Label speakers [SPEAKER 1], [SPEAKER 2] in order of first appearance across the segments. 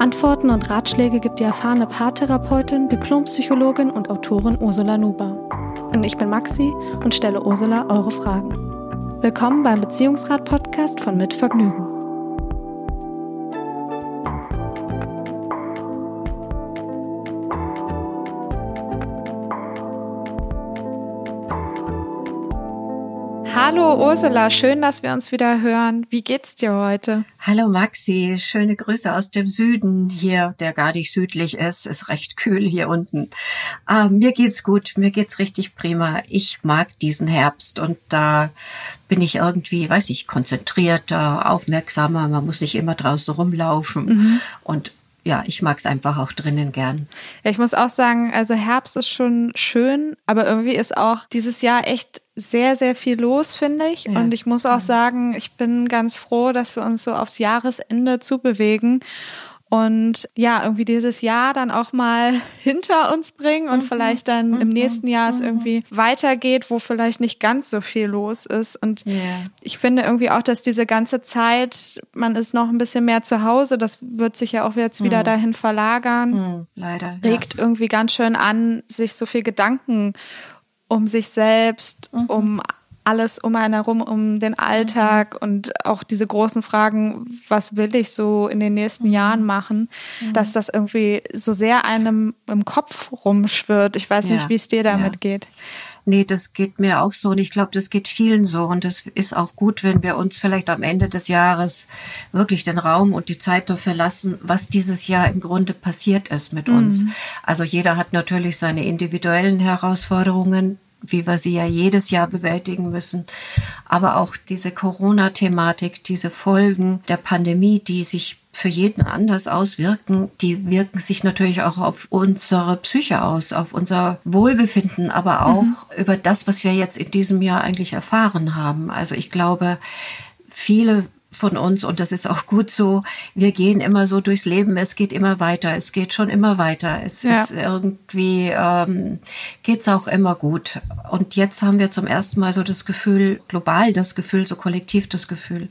[SPEAKER 1] Antworten und Ratschläge gibt die erfahrene Paartherapeutin, Diplompsychologin und Autorin Ursula Nuber. Und ich bin Maxi und stelle Ursula eure Fragen. Willkommen beim Beziehungsrat-Podcast von Mit Vergnügen. Hallo Ursula, schön, dass wir uns wieder hören. Wie geht's dir heute?
[SPEAKER 2] Hallo Maxi, schöne Grüße aus dem Süden hier, der gar nicht südlich ist, ist recht kühl hier unten. Ah, mir geht's gut, mir geht's richtig prima. Ich mag diesen Herbst und da bin ich irgendwie, weiß ich, konzentrierter, aufmerksamer. Man muss nicht immer draußen rumlaufen mhm. und ja, ich mag es einfach auch drinnen gern.
[SPEAKER 1] Ja, ich muss auch sagen, also Herbst ist schon schön, aber irgendwie ist auch dieses Jahr echt sehr, sehr viel los, finde ich. Ja. Und ich muss auch sagen, ich bin ganz froh, dass wir uns so aufs Jahresende zubewegen und ja, irgendwie dieses Jahr dann auch mal hinter uns bringen und mhm. vielleicht dann mhm. im nächsten Jahr es mhm. irgendwie weitergeht, wo vielleicht nicht ganz so viel los ist. Und yeah. ich finde irgendwie auch, dass diese ganze Zeit, man ist noch ein bisschen mehr zu Hause, das wird sich ja auch jetzt wieder mhm. dahin verlagern.
[SPEAKER 2] Mhm. Leider.
[SPEAKER 1] Regt ja. irgendwie ganz schön an, sich so viel Gedanken um sich selbst, mhm. um alles um einen herum, um den Alltag mhm. und auch diese großen Fragen, was will ich so in den nächsten mhm. Jahren machen, mhm. dass das irgendwie so sehr einem im Kopf rumschwirrt. Ich weiß ja. nicht, wie es dir damit ja. geht.
[SPEAKER 2] Nee, das geht mir auch so und ich glaube, das geht vielen so und es ist auch gut, wenn wir uns vielleicht am Ende des Jahres wirklich den Raum und die Zeit dafür lassen, was dieses Jahr im Grunde passiert ist mit uns. Mhm. Also jeder hat natürlich seine individuellen Herausforderungen, wie wir sie ja jedes Jahr bewältigen müssen. Aber auch diese Corona-Thematik, diese Folgen der Pandemie, die sich für jeden anders auswirken, die wirken sich natürlich auch auf unsere Psyche aus, auf unser Wohlbefinden, aber auch mhm. über das, was wir jetzt in diesem Jahr eigentlich erfahren haben. Also ich glaube, viele von uns und das ist auch gut so. Wir gehen immer so durchs Leben. Es geht immer weiter. Es geht schon immer weiter. Es ja. ist irgendwie ähm, geht's auch immer gut. Und jetzt haben wir zum ersten Mal so das Gefühl, global das Gefühl, so kollektiv das Gefühl,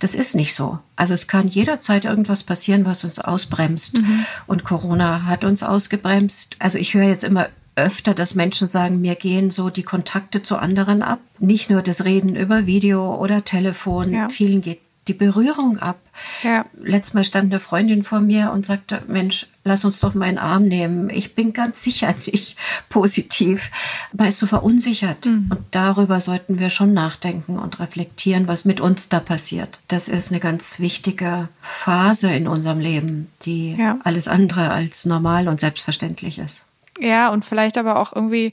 [SPEAKER 2] das ist nicht so. Also es kann jederzeit irgendwas passieren, was uns ausbremst. Mhm. Und Corona hat uns ausgebremst. Also ich höre jetzt immer öfter, dass Menschen sagen, mir gehen so die Kontakte zu anderen ab. Nicht nur das Reden über Video oder Telefon. Ja. Vielen geht die Berührung ab. Ja. Letztes Mal stand eine Freundin vor mir und sagte, Mensch, lass uns doch meinen Arm nehmen. Ich bin ganz sicher nicht positiv, weil es so verunsichert. Mhm. Und darüber sollten wir schon nachdenken und reflektieren, was mit uns da passiert. Das ist eine ganz wichtige Phase in unserem Leben, die ja. alles andere als normal und selbstverständlich ist.
[SPEAKER 1] Ja, und vielleicht aber auch irgendwie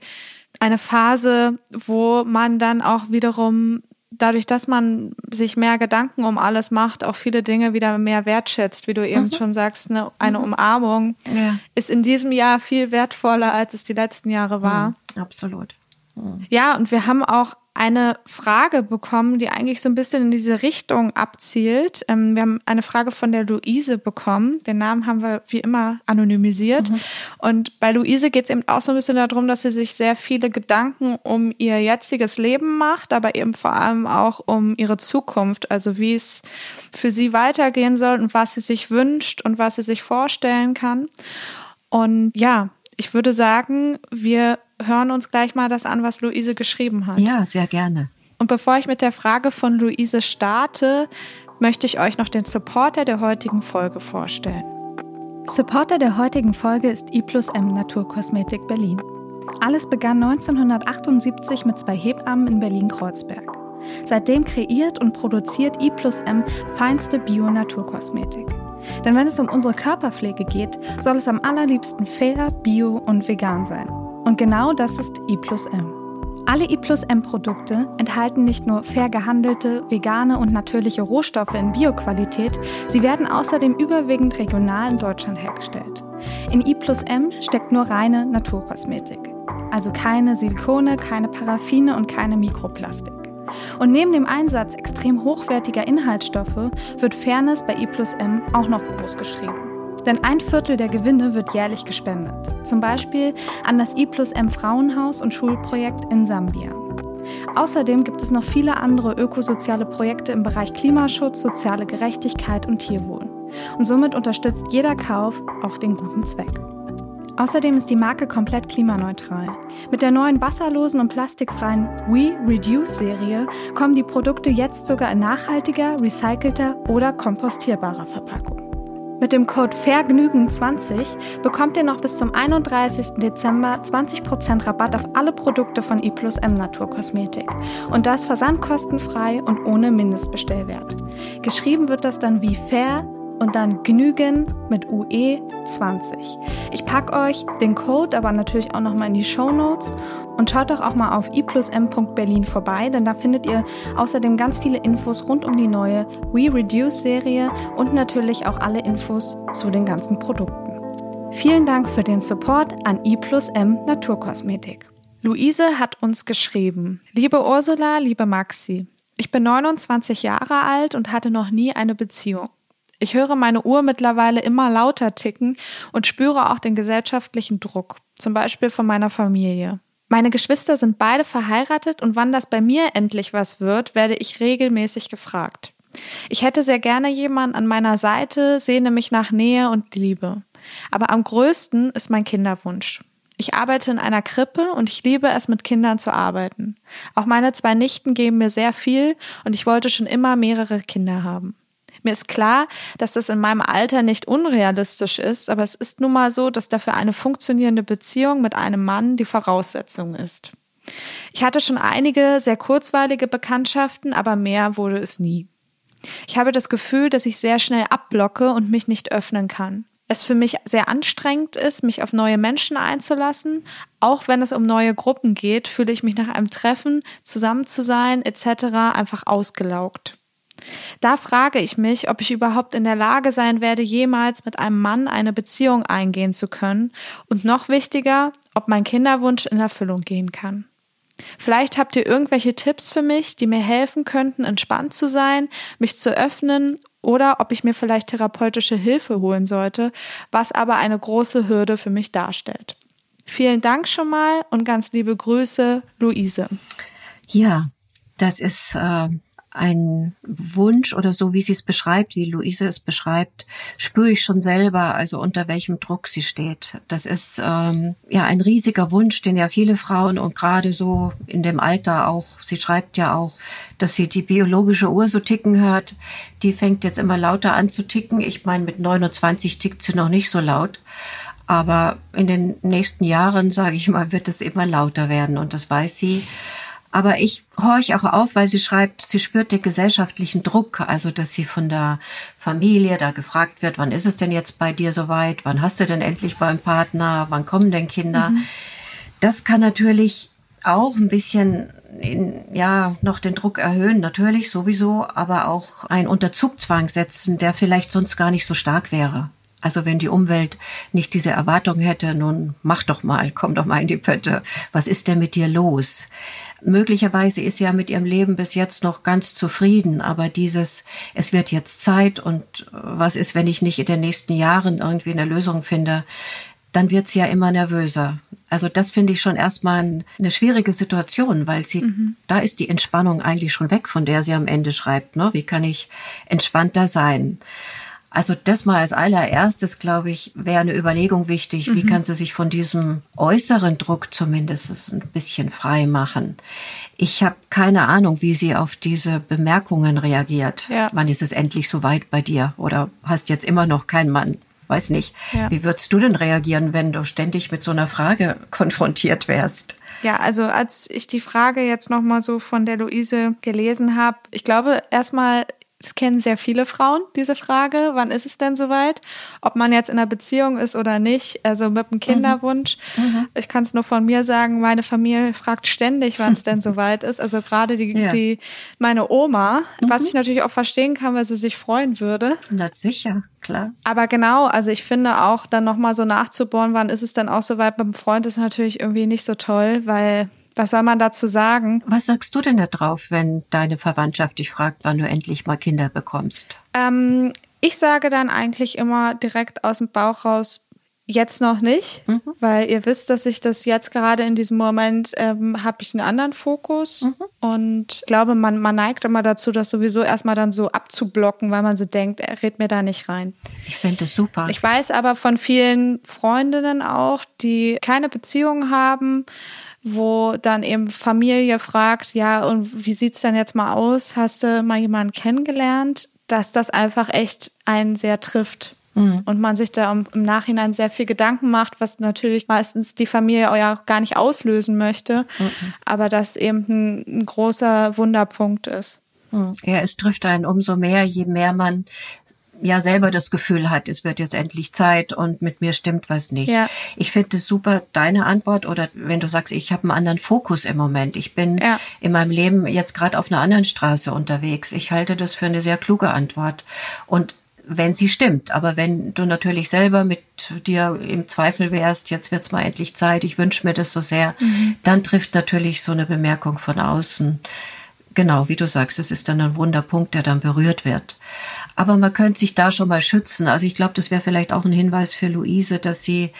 [SPEAKER 1] eine Phase, wo man dann auch wiederum dadurch, dass man sich mehr Gedanken um alles macht, auch viele Dinge wieder mehr wertschätzt, wie du eben mhm. schon sagst, eine, eine mhm. Umarmung ja. ist in diesem Jahr viel wertvoller, als es die letzten Jahre war.
[SPEAKER 2] Mhm. Absolut.
[SPEAKER 1] Mhm. Ja, und wir haben auch eine Frage bekommen, die eigentlich so ein bisschen in diese Richtung abzielt. Ähm, wir haben eine Frage von der Luise bekommen. Den Namen haben wir wie immer anonymisiert. Mhm. Und bei Luise geht es eben auch so ein bisschen darum, dass sie sich sehr viele Gedanken um ihr jetziges Leben macht, aber eben vor allem auch um ihre Zukunft. Also wie es für sie weitergehen soll und was sie sich wünscht und was sie sich vorstellen kann. Und ja, ich würde sagen, wir hören uns gleich mal das an, was Luise geschrieben hat.
[SPEAKER 2] Ja, sehr gerne.
[SPEAKER 1] Und bevor ich mit der Frage von Luise starte, möchte ich euch noch den Supporter der heutigen Folge vorstellen. Supporter der heutigen Folge ist I plus M Naturkosmetik Berlin. Alles begann 1978 mit zwei Hebammen in Berlin-Kreuzberg. Seitdem kreiert und produziert I plus M feinste Bio-Naturkosmetik. Denn wenn es um unsere Körperpflege geht, soll es am allerliebsten fair, bio und vegan sein. Und genau das ist I plus M. Alle I plus M Produkte enthalten nicht nur fair gehandelte, vegane und natürliche Rohstoffe in Bioqualität, sie werden außerdem überwiegend regional in Deutschland hergestellt. In I plus M steckt nur reine Naturkosmetik. Also keine Silikone, keine Paraffine und keine Mikroplastik. Und neben dem Einsatz extrem hochwertiger Inhaltsstoffe wird Fairness bei I plus M auch noch groß geschrieben. Denn ein Viertel der Gewinne wird jährlich gespendet. Zum Beispiel an das I plus M Frauenhaus und Schulprojekt in Sambia. Außerdem gibt es noch viele andere ökosoziale Projekte im Bereich Klimaschutz, soziale Gerechtigkeit und Tierwohl. Und somit unterstützt jeder Kauf auch den guten Zweck. Außerdem ist die Marke komplett klimaneutral. Mit der neuen wasserlosen und plastikfreien We Reduce Serie kommen die Produkte jetzt sogar in nachhaltiger, recycelter oder kompostierbarer Verpackung. Mit dem Code VERGNÜGEN20 bekommt ihr noch bis zum 31. Dezember 20% Rabatt auf alle Produkte von I plus M Naturkosmetik. Und das versandkostenfrei und ohne Mindestbestellwert. Geschrieben wird das dann wie fair und dann Genügen mit UE 20. Ich packe euch den Code aber natürlich auch nochmal in die Show Notes und schaut doch auch mal auf i+m.berlin vorbei, denn da findet ihr außerdem ganz viele Infos rund um die neue We Reduce Serie und natürlich auch alle Infos zu den ganzen Produkten. Vielen Dank für den Support an i+m Naturkosmetik. Luise hat uns geschrieben. Liebe Ursula, liebe Maxi, ich bin 29 Jahre alt und hatte noch nie eine Beziehung. Ich höre meine Uhr mittlerweile immer lauter ticken und spüre auch den gesellschaftlichen Druck, zum Beispiel von meiner Familie. Meine Geschwister sind beide verheiratet und wann das bei mir endlich was wird, werde ich regelmäßig gefragt. Ich hätte sehr gerne jemanden an meiner Seite, sehne mich nach Nähe und Liebe. Aber am größten ist mein Kinderwunsch. Ich arbeite in einer Krippe und ich liebe es, mit Kindern zu arbeiten. Auch meine zwei Nichten geben mir sehr viel und ich wollte schon immer mehrere Kinder haben. Mir ist klar, dass das in meinem Alter nicht unrealistisch ist, aber es ist nun mal so, dass dafür eine funktionierende Beziehung mit einem Mann die Voraussetzung ist. Ich hatte schon einige sehr kurzweilige Bekanntschaften, aber mehr wurde es nie. Ich habe das Gefühl, dass ich sehr schnell abblocke und mich nicht öffnen kann. Es für mich sehr anstrengend ist, mich auf neue Menschen einzulassen. Auch wenn es um neue Gruppen geht, fühle ich mich nach einem Treffen, zusammen zu sein etc. einfach ausgelaugt. Da frage ich mich, ob ich überhaupt in der Lage sein werde, jemals mit einem Mann eine Beziehung eingehen zu können und noch wichtiger, ob mein Kinderwunsch in Erfüllung gehen kann. Vielleicht habt ihr irgendwelche Tipps für mich, die mir helfen könnten, entspannt zu sein, mich zu öffnen oder ob ich mir vielleicht therapeutische Hilfe holen sollte, was aber eine große Hürde für mich darstellt. Vielen Dank schon mal und ganz liebe Grüße, Luise.
[SPEAKER 2] Ja, das ist äh, ein Wunsch oder so, wie sie es beschreibt, wie Luise es beschreibt, spüre ich schon selber, also unter welchem Druck sie steht. Das ist ähm, ja ein riesiger Wunsch, den ja viele Frauen und gerade so in dem Alter auch, sie schreibt ja auch, dass sie die biologische Uhr so ticken hört. Die fängt jetzt immer lauter an zu ticken. Ich meine, mit 29 tickt sie noch nicht so laut. Aber in den nächsten Jahren, sage ich mal, wird es immer lauter werden und das weiß sie. Aber ich horch auch auf, weil sie schreibt, sie spürt den gesellschaftlichen Druck, also dass sie von der Familie da gefragt wird, wann ist es denn jetzt bei dir soweit? Wann hast du denn endlich beim Partner? Wann kommen denn Kinder? Mhm. Das kann natürlich auch ein bisschen in, ja noch den Druck erhöhen, natürlich sowieso, aber auch einen Unterzugzwang setzen, der vielleicht sonst gar nicht so stark wäre. Also wenn die Umwelt nicht diese Erwartung hätte, nun mach doch mal, komm doch mal in die Pötte, was ist denn mit dir los? Möglicherweise ist sie ja mit ihrem Leben bis jetzt noch ganz zufrieden, aber dieses, es wird jetzt Zeit und was ist, wenn ich nicht in den nächsten Jahren irgendwie eine Lösung finde, dann wird sie ja immer nervöser. Also das finde ich schon erstmal eine schwierige Situation, weil sie, mhm. da ist die Entspannung eigentlich schon weg, von der sie am Ende schreibt. Ne? Wie kann ich entspannter sein? Also das mal als allererstes, glaube ich, wäre eine Überlegung wichtig. Mhm. Wie kann sie sich von diesem äußeren Druck zumindest ein bisschen frei machen? Ich habe keine Ahnung, wie sie auf diese Bemerkungen reagiert. Ja. Wann ist es endlich so weit bei dir? Oder hast jetzt immer noch keinen Mann? Weiß nicht. Ja. Wie würdest du denn reagieren, wenn du ständig mit so einer Frage konfrontiert wärst?
[SPEAKER 1] Ja, also als ich die Frage jetzt nochmal so von der Luise gelesen habe, ich glaube erstmal Das kennen sehr viele Frauen, diese Frage. Wann ist es denn soweit? Ob man jetzt in einer Beziehung ist oder nicht. Also mit einem Kinderwunsch. Mhm. Mhm. Ich kann es nur von mir sagen, meine Familie fragt ständig, wann es denn soweit ist. Also gerade die, ja. die, meine Oma, mhm. was ich natürlich auch verstehen kann, weil sie sich freuen würde.
[SPEAKER 2] Na sicher, klar.
[SPEAKER 1] Aber genau, also ich finde auch dann nochmal so nachzubohren, wann ist es dann auch soweit beim Freund, ist natürlich irgendwie nicht so toll, weil was soll man dazu sagen?
[SPEAKER 2] Was sagst du denn da drauf, wenn deine Verwandtschaft dich fragt, wann du endlich mal Kinder bekommst?
[SPEAKER 1] Ähm, ich sage dann eigentlich immer direkt aus dem Bauch raus, Jetzt noch nicht, mhm. weil ihr wisst, dass ich das jetzt gerade in diesem Moment ähm, habe ich einen anderen Fokus mhm. und ich glaube, man, man neigt immer dazu, das sowieso erstmal dann so abzublocken, weil man so denkt, er redet mir da nicht rein.
[SPEAKER 2] Ich finde das super.
[SPEAKER 1] Ich weiß aber von vielen Freundinnen auch, die keine Beziehung haben, wo dann eben Familie fragt, ja, und wie sieht's denn jetzt mal aus? Hast du mal jemanden kennengelernt? Dass das einfach echt einen sehr trifft. Mhm. Und man sich da im Nachhinein sehr viel Gedanken macht, was natürlich meistens die Familie ja gar nicht auslösen möchte, mhm. aber das eben ein, ein großer Wunderpunkt ist.
[SPEAKER 2] Mhm. Ja, es trifft einen umso mehr, je mehr man ja selber das Gefühl hat, es wird jetzt endlich Zeit und mit mir stimmt was nicht. Ja. Ich finde es super, deine Antwort oder wenn du sagst, ich habe einen anderen Fokus im Moment. Ich bin ja. in meinem Leben jetzt gerade auf einer anderen Straße unterwegs. Ich halte das für eine sehr kluge Antwort. Und wenn sie stimmt. Aber wenn du natürlich selber mit dir im Zweifel wärst, jetzt wird's mal endlich Zeit, ich wünsche mir das so sehr, mhm. dann trifft natürlich so eine Bemerkung von außen. Genau, wie du sagst, es ist dann ein Wunderpunkt, der dann berührt wird. Aber man könnte sich da schon mal schützen. Also ich glaube, das wäre vielleicht auch ein Hinweis für Luise, dass sie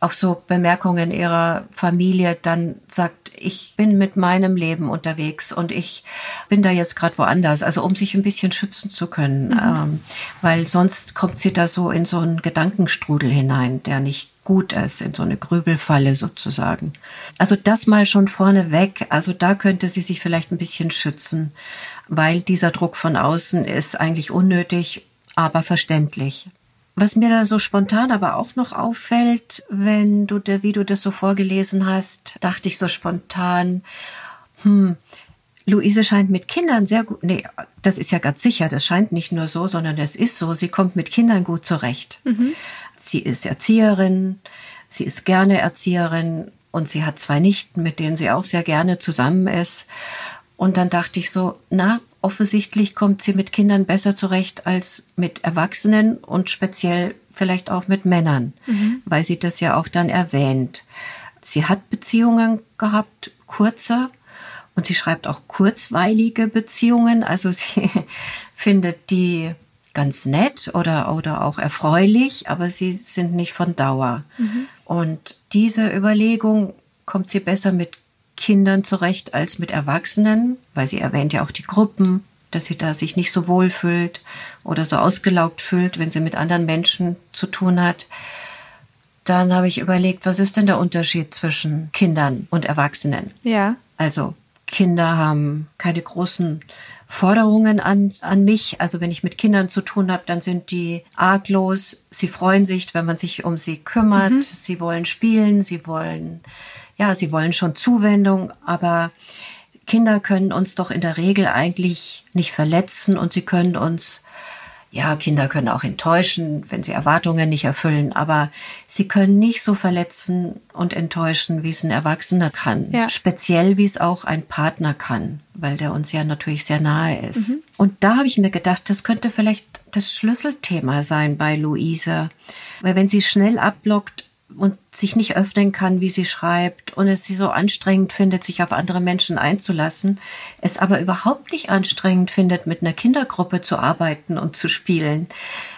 [SPEAKER 2] auf so Bemerkungen ihrer Familie dann sagt, ich bin mit meinem Leben unterwegs und ich bin da jetzt gerade woanders. Also um sich ein bisschen schützen zu können. Mhm. Ähm, weil sonst kommt sie da so in so einen Gedankenstrudel hinein, der nicht gut ist, in so eine Grübelfalle sozusagen. Also das mal schon vorneweg. Also da könnte sie sich vielleicht ein bisschen schützen weil dieser Druck von außen ist eigentlich unnötig, aber verständlich. Was mir da so spontan aber auch noch auffällt, wenn du, wie du das so vorgelesen hast, dachte ich so spontan, hm, Luise scheint mit Kindern sehr gut, nee, das ist ja ganz sicher, das scheint nicht nur so, sondern es ist so, sie kommt mit Kindern gut zurecht. Mhm. Sie ist Erzieherin, sie ist gerne Erzieherin und sie hat zwei Nichten, mit denen sie auch sehr gerne zusammen ist. Und dann dachte ich so, na, offensichtlich kommt sie mit Kindern besser zurecht als mit Erwachsenen und speziell vielleicht auch mit Männern, mhm. weil sie das ja auch dann erwähnt. Sie hat Beziehungen gehabt, kurze, und sie schreibt auch kurzweilige Beziehungen. Also sie findet die ganz nett oder, oder auch erfreulich, aber sie sind nicht von Dauer. Mhm. Und diese Überlegung kommt sie besser mit Kindern zurecht als mit Erwachsenen, weil sie erwähnt ja auch die Gruppen, dass sie da sich nicht so wohl fühlt oder so ausgelaugt fühlt, wenn sie mit anderen Menschen zu tun hat. Dann habe ich überlegt, was ist denn der Unterschied zwischen Kindern und Erwachsenen?
[SPEAKER 1] Ja.
[SPEAKER 2] Also Kinder haben keine großen Forderungen an, an mich. Also wenn ich mit Kindern zu tun habe, dann sind die arglos. Sie freuen sich, wenn man sich um sie kümmert. Mhm. Sie wollen spielen, sie wollen ja, sie wollen schon Zuwendung, aber Kinder können uns doch in der Regel eigentlich nicht verletzen und sie können uns, ja, Kinder können auch enttäuschen, wenn sie Erwartungen nicht erfüllen, aber sie können nicht so verletzen und enttäuschen, wie es ein Erwachsener kann. Ja. Speziell, wie es auch ein Partner kann, weil der uns ja natürlich sehr nahe ist. Mhm. Und da habe ich mir gedacht, das könnte vielleicht das Schlüsselthema sein bei Luise. Weil wenn sie schnell abblockt, und sich nicht öffnen kann, wie sie schreibt und es sie so anstrengend findet, sich auf andere Menschen einzulassen, es aber überhaupt nicht anstrengend findet, mit einer Kindergruppe zu arbeiten und zu spielen,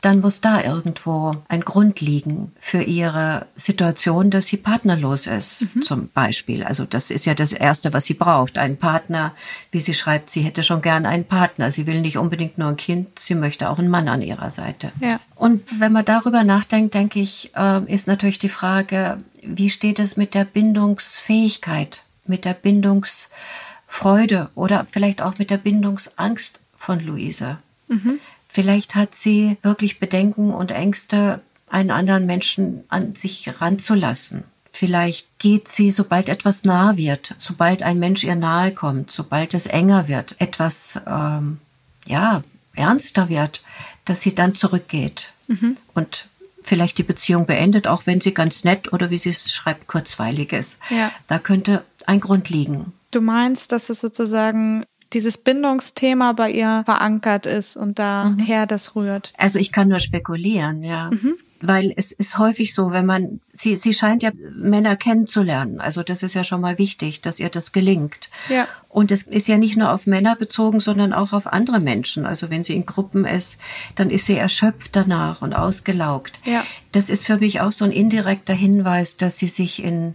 [SPEAKER 2] dann muss da irgendwo ein Grund liegen für ihre Situation, dass sie partnerlos ist, mhm. zum Beispiel. Also das ist ja das Erste, was sie braucht. Ein Partner, wie sie schreibt, sie hätte schon gern einen Partner. Sie will nicht unbedingt nur ein Kind, sie möchte auch einen Mann an ihrer Seite. Ja. Und wenn man darüber nachdenkt, denke ich, äh, ist natürlich die Frage, wie steht es mit der Bindungsfähigkeit, mit der Bindungsfreude oder vielleicht auch mit der Bindungsangst von Luise? Mhm. Vielleicht hat sie wirklich Bedenken und Ängste, einen anderen Menschen an sich ranzulassen. Vielleicht geht sie, sobald etwas nah wird, sobald ein Mensch ihr nahe kommt, sobald es enger wird, etwas, ähm, ja, ernster wird, dass sie dann zurückgeht mhm. und vielleicht die Beziehung beendet, auch wenn sie ganz nett oder wie sie es schreibt, kurzweilig ist. Ja. Da könnte ein Grund liegen.
[SPEAKER 1] Du meinst, dass es sozusagen dieses Bindungsthema bei ihr verankert ist und daher mhm. das rührt.
[SPEAKER 2] Also ich kann nur spekulieren, ja. Mhm weil es ist häufig so, wenn man, sie, sie scheint ja Männer kennenzulernen. Also das ist ja schon mal wichtig, dass ihr das gelingt. Ja. Und es ist ja nicht nur auf Männer bezogen, sondern auch auf andere Menschen. Also wenn sie in Gruppen ist, dann ist sie erschöpft danach und ausgelaugt. Ja. Das ist für mich auch so ein indirekter Hinweis, dass sie sich in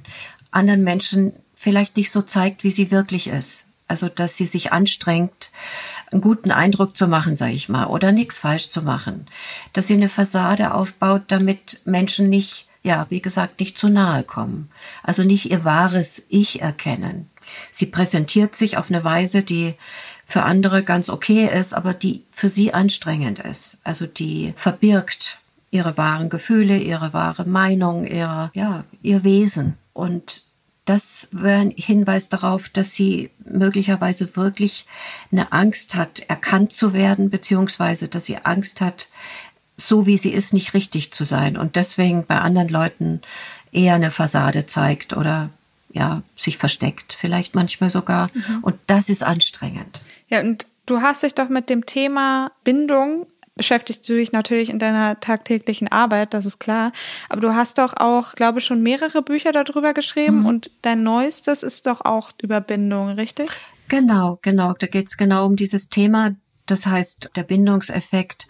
[SPEAKER 2] anderen Menschen vielleicht nicht so zeigt, wie sie wirklich ist. Also dass sie sich anstrengt, einen guten Eindruck zu machen, sage ich mal, oder nichts falsch zu machen. Dass sie eine Fassade aufbaut, damit Menschen nicht, ja, wie gesagt, nicht zu nahe kommen. Also nicht ihr wahres Ich erkennen. Sie präsentiert sich auf eine Weise, die für andere ganz okay ist, aber die für sie anstrengend ist. Also die verbirgt ihre wahren Gefühle, ihre wahre Meinung, ihre, ja, ihr Wesen. Und das wäre ein Hinweis darauf, dass sie möglicherweise wirklich eine Angst hat, erkannt zu werden, beziehungsweise dass sie Angst hat, so wie sie ist, nicht richtig zu sein und deswegen bei anderen Leuten eher eine Fassade zeigt oder ja, sich versteckt, vielleicht manchmal sogar. Mhm. Und das ist anstrengend.
[SPEAKER 1] Ja, und du hast dich doch mit dem Thema Bindung beschäftigst du dich natürlich in deiner tagtäglichen Arbeit, das ist klar. Aber du hast doch auch, glaube ich, schon mehrere Bücher darüber geschrieben mhm. und dein neuestes ist doch auch über Bindung, richtig?
[SPEAKER 2] Genau, genau. Da geht es genau um dieses Thema. Das heißt, der Bindungseffekt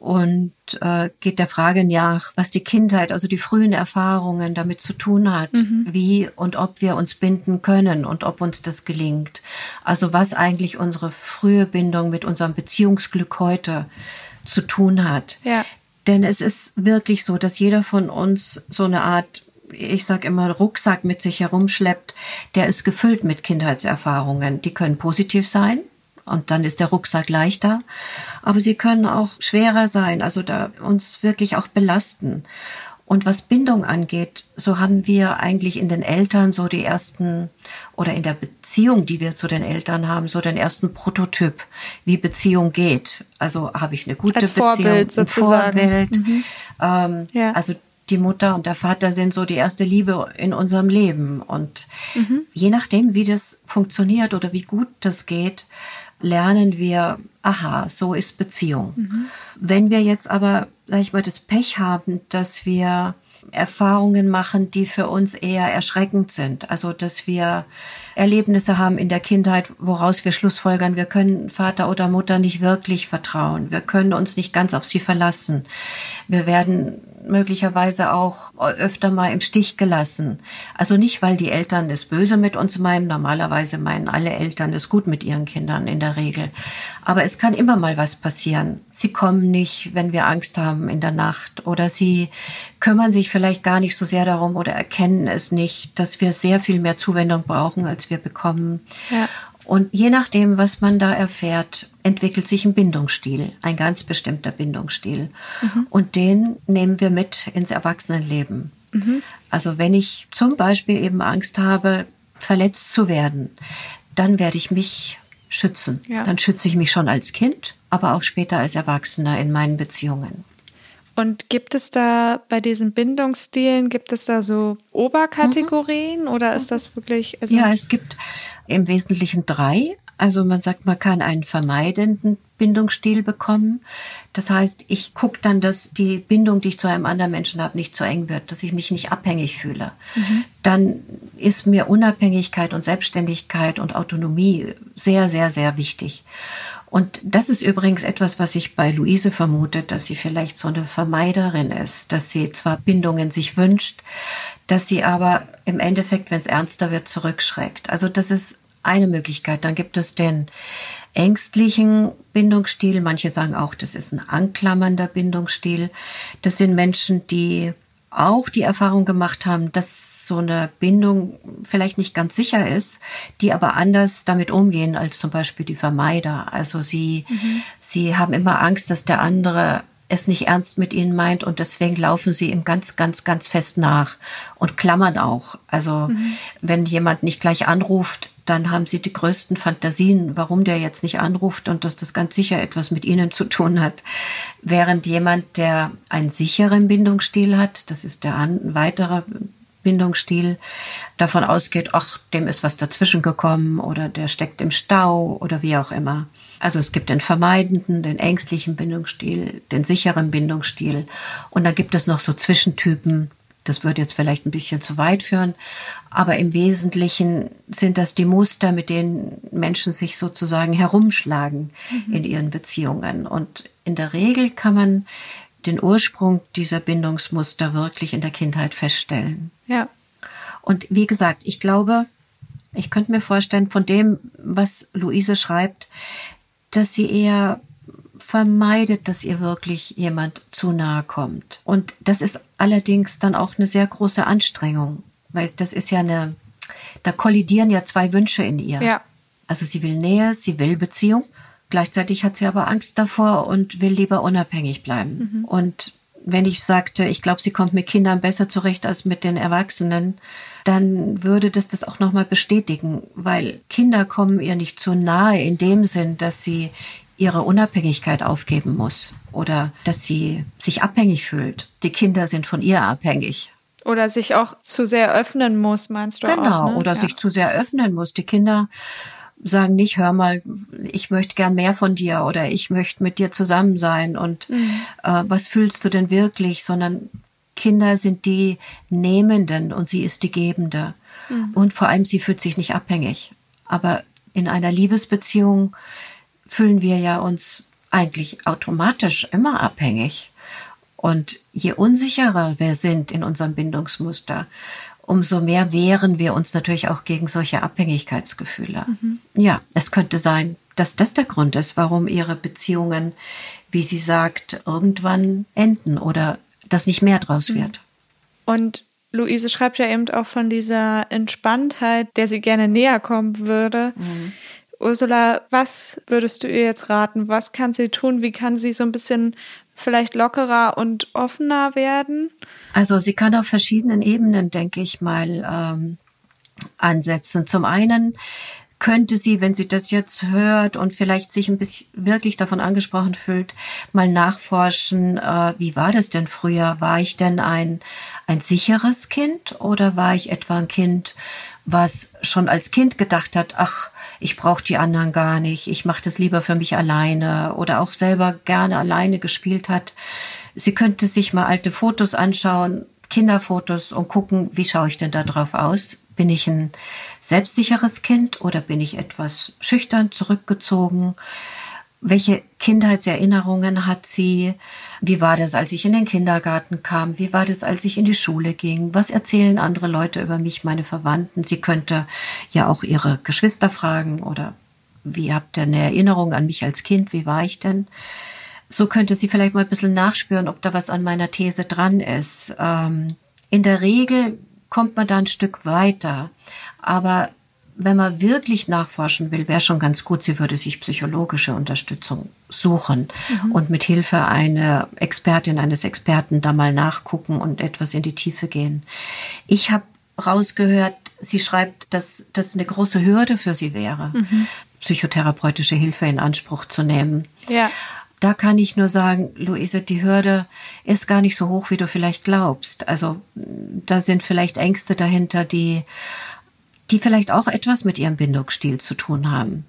[SPEAKER 2] und äh, geht der Frage nach, was die Kindheit, also die frühen Erfahrungen damit zu tun hat, mhm. wie und ob wir uns binden können und ob uns das gelingt. Also was eigentlich unsere frühe Bindung mit unserem Beziehungsglück heute zu tun hat. Ja. Denn es ist wirklich so, dass jeder von uns so eine Art, ich sage immer, Rucksack mit sich herumschleppt, der ist gefüllt mit Kindheitserfahrungen. Die können positiv sein und dann ist der Rucksack leichter, aber sie können auch schwerer sein, also da uns wirklich auch belasten. Und was Bindung angeht, so haben wir eigentlich in den Eltern so die ersten oder in der Beziehung, die wir zu den Eltern haben, so den ersten Prototyp, wie Beziehung geht. Also habe ich eine gute Als Beziehung,
[SPEAKER 1] Vorbild sozusagen.
[SPEAKER 2] Vorbild. Mhm. Ähm, ja. Also die Mutter und der Vater sind so die erste Liebe in unserem Leben. Und mhm. je nachdem, wie das funktioniert oder wie gut das geht, lernen wir, aha, so ist Beziehung. Mhm. Wenn wir jetzt aber, sag ich mal, das Pech haben, dass wir Erfahrungen machen, die für uns eher erschreckend sind. Also, dass wir Erlebnisse haben in der Kindheit, woraus wir schlussfolgern, wir können Vater oder Mutter nicht wirklich vertrauen. Wir können uns nicht ganz auf sie verlassen. Wir werden möglicherweise auch öfter mal im Stich gelassen. Also nicht, weil die Eltern es böse mit uns meinen. Normalerweise meinen alle Eltern es gut mit ihren Kindern in der Regel. Aber es kann immer mal was passieren. Sie kommen nicht, wenn wir Angst haben in der Nacht oder sie kümmern sich vielleicht gar nicht so sehr darum oder erkennen es nicht, dass wir sehr viel mehr Zuwendung brauchen, als wir bekommen. Ja. Und je nachdem, was man da erfährt, entwickelt sich ein Bindungsstil, ein ganz bestimmter Bindungsstil. Mhm. Und den nehmen wir mit ins Erwachsenenleben. Mhm. Also wenn ich zum Beispiel eben Angst habe, verletzt zu werden, dann werde ich mich schützen. Ja. Dann schütze ich mich schon als Kind, aber auch später als Erwachsener in meinen Beziehungen.
[SPEAKER 1] Und gibt es da bei diesen Bindungsstilen, gibt es da so Oberkategorien mhm. oder ist das wirklich?
[SPEAKER 2] Also ja, es gibt im Wesentlichen drei. Also man sagt, man kann einen vermeidenden Bindungsstil bekommen. Das heißt, ich gucke dann, dass die Bindung, die ich zu einem anderen Menschen habe, nicht zu eng wird, dass ich mich nicht abhängig fühle. Mhm. Dann ist mir Unabhängigkeit und Selbstständigkeit und Autonomie sehr, sehr, sehr wichtig. Und das ist übrigens etwas, was ich bei Luise vermute, dass sie vielleicht so eine Vermeiderin ist, dass sie zwar Bindungen sich wünscht, dass sie aber im Endeffekt, wenn es ernster wird, zurückschreckt. Also das ist eine Möglichkeit. Dann gibt es den ängstlichen Bindungsstil. Manche sagen auch, das ist ein anklammernder Bindungsstil. Das sind Menschen, die auch die Erfahrung gemacht haben, dass so eine Bindung vielleicht nicht ganz sicher ist, die aber anders damit umgehen als zum Beispiel die Vermeider. Also sie, mhm. sie haben immer Angst, dass der andere es nicht ernst mit ihnen meint und deswegen laufen sie ihm ganz, ganz, ganz fest nach und klammern auch. Also mhm. wenn jemand nicht gleich anruft, dann haben sie die größten Fantasien, warum der jetzt nicht anruft und dass das ganz sicher etwas mit ihnen zu tun hat. Während jemand, der einen sicheren Bindungsstil hat, das ist der ein weiterer Bindungsstil, davon ausgeht, ach, dem ist was dazwischen gekommen oder der steckt im Stau oder wie auch immer. Also es gibt den vermeidenden, den ängstlichen Bindungsstil, den sicheren Bindungsstil und dann gibt es noch so Zwischentypen. Das würde jetzt vielleicht ein bisschen zu weit führen, aber im Wesentlichen sind das die Muster, mit denen Menschen sich sozusagen herumschlagen mhm. in ihren Beziehungen. Und in der Regel kann man den Ursprung dieser Bindungsmuster wirklich in der Kindheit feststellen.
[SPEAKER 1] Ja.
[SPEAKER 2] Und wie gesagt, ich glaube, ich könnte mir vorstellen, von dem, was Luise schreibt, dass sie eher vermeidet, dass ihr wirklich jemand zu nahe kommt. Und das ist allerdings dann auch eine sehr große Anstrengung, weil das ist ja eine, da kollidieren ja zwei Wünsche in ihr.
[SPEAKER 1] Ja.
[SPEAKER 2] Also sie will Nähe, sie will Beziehung. Gleichzeitig hat sie aber Angst davor und will lieber unabhängig bleiben. Mhm. Und wenn ich sagte, ich glaube, sie kommt mit Kindern besser zurecht als mit den Erwachsenen, dann würde das das auch nochmal bestätigen, weil Kinder kommen ihr nicht zu nahe in dem Sinn, dass sie ihre Unabhängigkeit aufgeben muss oder dass sie sich abhängig fühlt. Die Kinder sind von ihr abhängig.
[SPEAKER 1] Oder sich auch zu sehr öffnen muss, meinst du?
[SPEAKER 2] Genau,
[SPEAKER 1] auch, ne?
[SPEAKER 2] oder ja. sich zu sehr öffnen muss. Die Kinder sagen nicht, hör mal, ich möchte gern mehr von dir oder ich möchte mit dir zusammen sein und mhm. äh, was fühlst du denn wirklich, sondern Kinder sind die Nehmenden und sie ist die Gebende. Mhm. Und vor allem, sie fühlt sich nicht abhängig. Aber in einer Liebesbeziehung fühlen wir ja uns eigentlich automatisch immer abhängig. Und je unsicherer wir sind in unserem Bindungsmuster, umso mehr wehren wir uns natürlich auch gegen solche Abhängigkeitsgefühle. Mhm. Ja, es könnte sein, dass das der Grund ist, warum ihre Beziehungen, wie sie sagt, irgendwann enden oder dass nicht mehr draus mhm. wird.
[SPEAKER 1] Und Luise schreibt ja eben auch von dieser Entspanntheit, der sie gerne näher kommen würde. Mhm. Ursula, was würdest du ihr jetzt raten? Was kann sie tun? Wie kann sie so ein bisschen vielleicht lockerer und offener werden?
[SPEAKER 2] Also sie kann auf verschiedenen Ebenen, denke ich mal, ähm, ansetzen. Zum einen könnte sie, wenn sie das jetzt hört und vielleicht sich ein bisschen wirklich davon angesprochen fühlt, mal nachforschen, äh, wie war das denn früher? War ich denn ein, ein sicheres Kind oder war ich etwa ein Kind, was schon als Kind gedacht hat, ach, ich brauche die anderen gar nicht, ich mache das lieber für mich alleine oder auch selber gerne alleine gespielt hat. Sie könnte sich mal alte Fotos anschauen, Kinderfotos und gucken, wie schaue ich denn da drauf aus? Bin ich ein selbstsicheres Kind oder bin ich etwas schüchtern, zurückgezogen? Welche Kindheitserinnerungen hat sie? Wie war das, als ich in den Kindergarten kam? Wie war das, als ich in die Schule ging? Was erzählen andere Leute über mich, meine Verwandten? Sie könnte ja auch ihre Geschwister fragen oder wie habt ihr eine Erinnerung an mich als Kind? Wie war ich denn? So könnte sie vielleicht mal ein bisschen nachspüren, ob da was an meiner These dran ist. Ähm, in der Regel kommt man da ein Stück weiter. Aber wenn man wirklich nachforschen will, wäre schon ganz gut, sie würde sich psychologische Unterstützung suchen mhm. und mit Hilfe einer Expertin, eines Experten da mal nachgucken und etwas in die Tiefe gehen. Ich habe rausgehört, sie schreibt, dass das eine große Hürde für sie wäre, mhm. psychotherapeutische Hilfe in Anspruch zu nehmen.
[SPEAKER 1] Ja.
[SPEAKER 2] Da kann ich nur sagen, Luise, die Hürde ist gar nicht so hoch, wie du vielleicht glaubst. Also da sind vielleicht Ängste dahinter, die die vielleicht auch etwas mit ihrem Bindungsstil zu tun haben.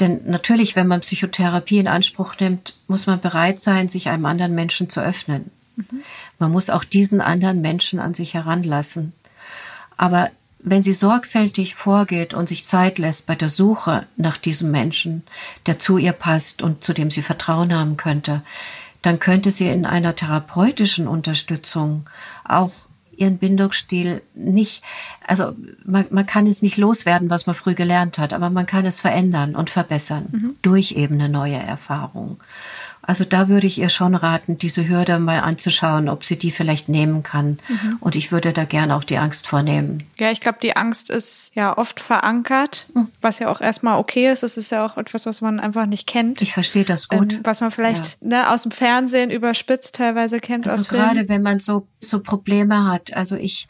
[SPEAKER 2] Denn natürlich, wenn man Psychotherapie in Anspruch nimmt, muss man bereit sein, sich einem anderen Menschen zu öffnen. Mhm. Man muss auch diesen anderen Menschen an sich heranlassen. Aber wenn sie sorgfältig vorgeht und sich Zeit lässt bei der Suche nach diesem Menschen, der zu ihr passt und zu dem sie Vertrauen haben könnte, dann könnte sie in einer therapeutischen Unterstützung auch ihren Bindungsstil nicht, also man, man kann es nicht loswerden, was man früh gelernt hat, aber man kann es verändern und verbessern mhm. durch eben eine neue Erfahrung. Also da würde ich ihr schon raten, diese Hürde mal anzuschauen, ob sie die vielleicht nehmen kann. Mhm. Und ich würde da gerne auch die Angst vornehmen.
[SPEAKER 1] Ja, ich glaube, die Angst ist ja oft verankert, mhm. was ja auch erstmal okay ist. Es ist ja auch etwas, was man einfach nicht kennt.
[SPEAKER 2] Ich verstehe das gut.
[SPEAKER 1] Ähm, was man vielleicht ja. ne, aus dem Fernsehen überspitzt teilweise kennt.
[SPEAKER 2] Also gerade wenn man so, so Probleme hat. Also ich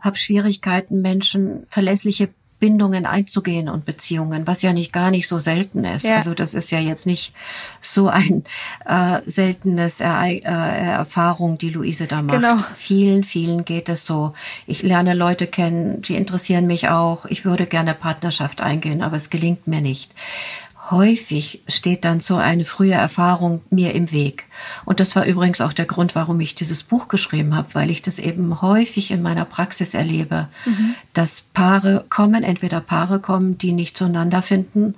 [SPEAKER 2] habe Schwierigkeiten, Menschen verlässliche Bindungen einzugehen und Beziehungen, was ja nicht gar nicht so selten ist. Ja. Also das ist ja jetzt nicht so ein äh, seltenes er äh, Erfahrung, die Luise da macht. Genau. Vielen, vielen geht es so. Ich lerne Leute kennen, die interessieren mich auch. Ich würde gerne Partnerschaft eingehen, aber es gelingt mir nicht häufig steht dann so eine frühe Erfahrung mir im Weg. Und das war übrigens auch der Grund, warum ich dieses Buch geschrieben habe, weil ich das eben häufig in meiner Praxis erlebe, mhm. dass Paare kommen, entweder Paare kommen, die nicht zueinander finden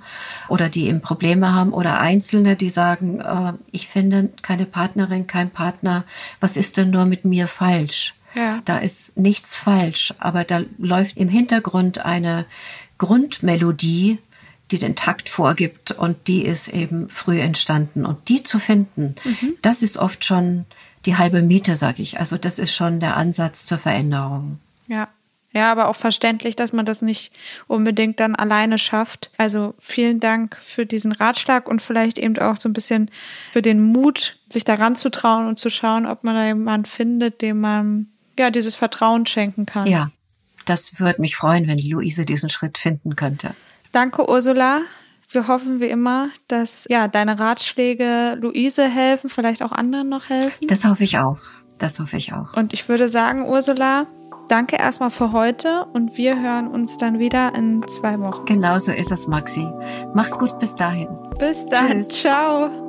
[SPEAKER 2] oder die eben Probleme haben oder Einzelne, die sagen, äh, ich finde keine Partnerin, kein Partner, was ist denn nur mit mir falsch? Ja. Da ist nichts falsch, aber da läuft im Hintergrund eine Grundmelodie, die den Takt vorgibt und die ist eben früh entstanden. Und die zu finden, mhm. das ist oft schon die halbe Miete, sag ich. Also das ist schon der Ansatz zur Veränderung.
[SPEAKER 1] Ja. Ja, aber auch verständlich, dass man das nicht unbedingt dann alleine schafft. Also vielen Dank für diesen Ratschlag und vielleicht eben auch so ein bisschen für den Mut, sich daran zu trauen und zu schauen, ob man da jemanden findet, dem man ja dieses Vertrauen schenken kann.
[SPEAKER 2] Ja, das würde mich freuen, wenn Luise diesen Schritt finden könnte.
[SPEAKER 1] Danke, Ursula. Wir hoffen wie immer, dass ja deine Ratschläge Luise helfen, vielleicht auch anderen noch helfen.
[SPEAKER 2] Das hoffe ich auch. Das hoffe ich auch.
[SPEAKER 1] Und ich würde sagen, Ursula, danke erstmal für heute und wir hören uns dann wieder in zwei Wochen.
[SPEAKER 2] Genau so ist es, Maxi. Mach's gut bis dahin.
[SPEAKER 1] Bis dann. Tschüss. Ciao.